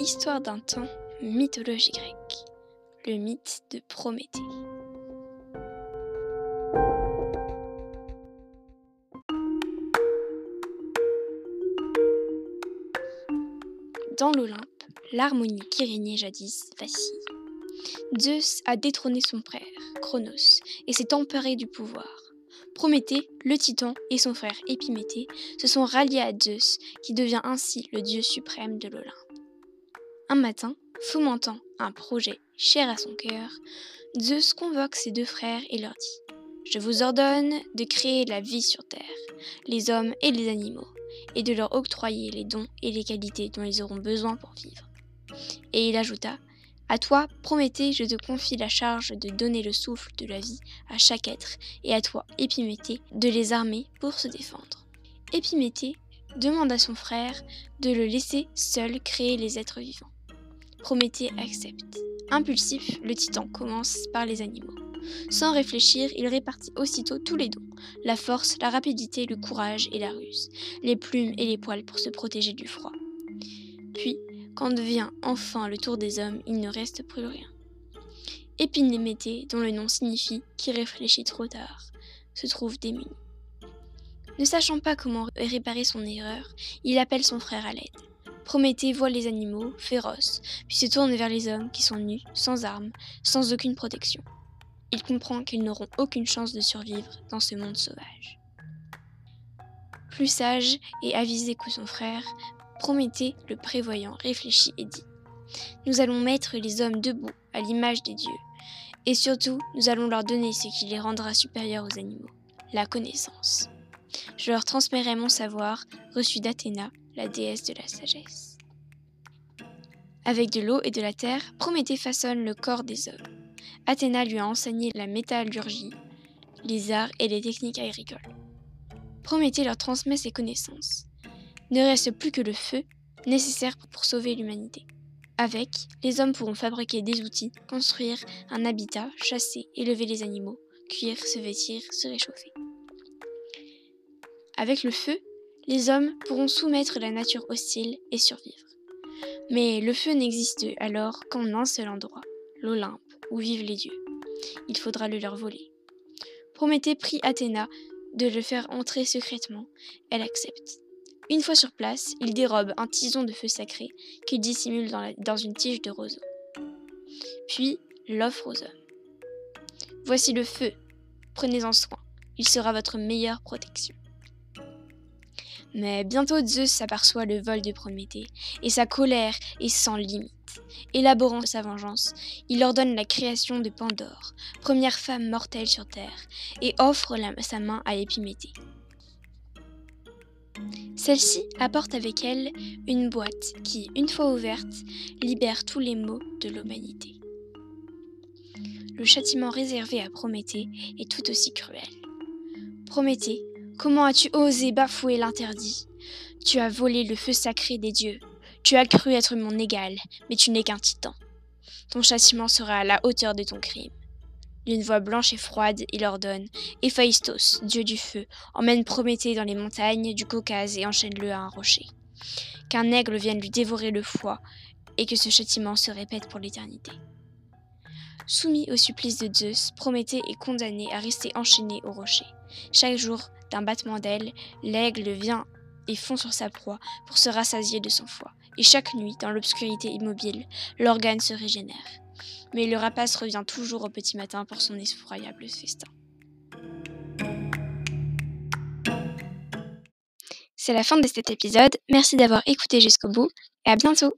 Histoire d'un temps, mythologie grecque. Le mythe de Prométhée. Dans l'Olympe, l'harmonie qui régnait jadis vacille. Zeus a détrôné son frère, Chronos, et s'est emparé du pouvoir. Prométhée, le titan, et son frère Épiméthée se sont ralliés à Zeus, qui devient ainsi le dieu suprême de l'Olympe. Un matin, fomentant un projet cher à son cœur, Zeus convoque ses deux frères et leur dit Je vous ordonne de créer la vie sur Terre, les hommes et les animaux, et de leur octroyer les dons et les qualités dont ils auront besoin pour vivre. Et il ajouta à toi, Prométhée, je te confie la charge de donner le souffle de la vie à chaque être, et à toi, Épiméthée, de les armer pour se défendre. Épiméthée demande à son frère de le laisser seul créer les êtres vivants. Prométhée accepte. Impulsif, le titan commence par les animaux. Sans réfléchir, il répartit aussitôt tous les dons la force, la rapidité, le courage et la ruse, les plumes et les poils pour se protéger du froid. Puis, quand vient enfin le tour des hommes, il ne reste plus rien. Épinéméthée, dont le nom signifie qui réfléchit trop tard, se trouve démuni. Ne sachant pas comment réparer son erreur, il appelle son frère à l'aide. Prométhée voit les animaux, féroces, puis se tourne vers les hommes qui sont nus, sans armes, sans aucune protection. Il comprend qu'ils n'auront aucune chance de survivre dans ce monde sauvage. Plus sage et avisé que son frère, Prométhée, le prévoyant, réfléchit et dit Nous allons mettre les hommes debout à l'image des dieux, et surtout nous allons leur donner ce qui les rendra supérieurs aux animaux, la connaissance. Je leur transmettrai mon savoir, reçu d'Athéna, la déesse de la sagesse. Avec de l'eau et de la terre, Prométhée façonne le corps des hommes. Athéna lui a enseigné la métallurgie, les arts et les techniques agricoles. Prométhée leur transmet ses connaissances ne reste plus que le feu, nécessaire pour sauver l'humanité. Avec, les hommes pourront fabriquer des outils, construire un habitat, chasser, élever les animaux, cuire, se vêtir, se réchauffer. Avec le feu, les hommes pourront soumettre la nature hostile et survivre. Mais le feu n'existe alors qu'en un seul endroit, l'Olympe, où vivent les dieux. Il faudra le leur voler. Prométhée prie Athéna de le faire entrer secrètement. Elle accepte. Une fois sur place, il dérobe un tison de feu sacré qu'il dissimule dans, une tige de roseau. Puis l'offre aux hommes. Voici le feu, prenez-en soin, il sera votre meilleure protection. Mais bientôt Zeus s'aperçoit le vol de Prométhée, et sa colère est sans limite. Élaborant sa vengeance, il ordonne la création de Pandore, première femme mortelle sur Terre, et offre sa main à Épiméthée. Celle-ci apporte avec elle une boîte qui, une fois ouverte, libère tous les maux de l'humanité. Le châtiment réservé à Prométhée est tout aussi cruel. Prométhée, comment as-tu osé bafouer l'interdit? Tu as volé le feu sacré des dieux. Tu as cru être mon égal, mais tu n'es qu'un titan. Ton châtiment sera à la hauteur de ton crime. D'une voix blanche et froide, il ordonne Héphaïstos, dieu du feu, emmène Prométhée dans les montagnes du Caucase et enchaîne-le à un rocher. Qu'un aigle vienne lui dévorer le foie et que ce châtiment se répète pour l'éternité. Soumis au supplice de Zeus, Prométhée est condamné à rester enchaîné au rocher. Chaque jour, d'un battement d'ailes, l'aigle vient et fond sur sa proie pour se rassasier de son foie. Et chaque nuit, dans l'obscurité immobile, l'organe se régénère mais le rapace revient toujours au petit matin pour son effroyable festin. C'est la fin de cet épisode, merci d'avoir écouté jusqu'au bout et à bientôt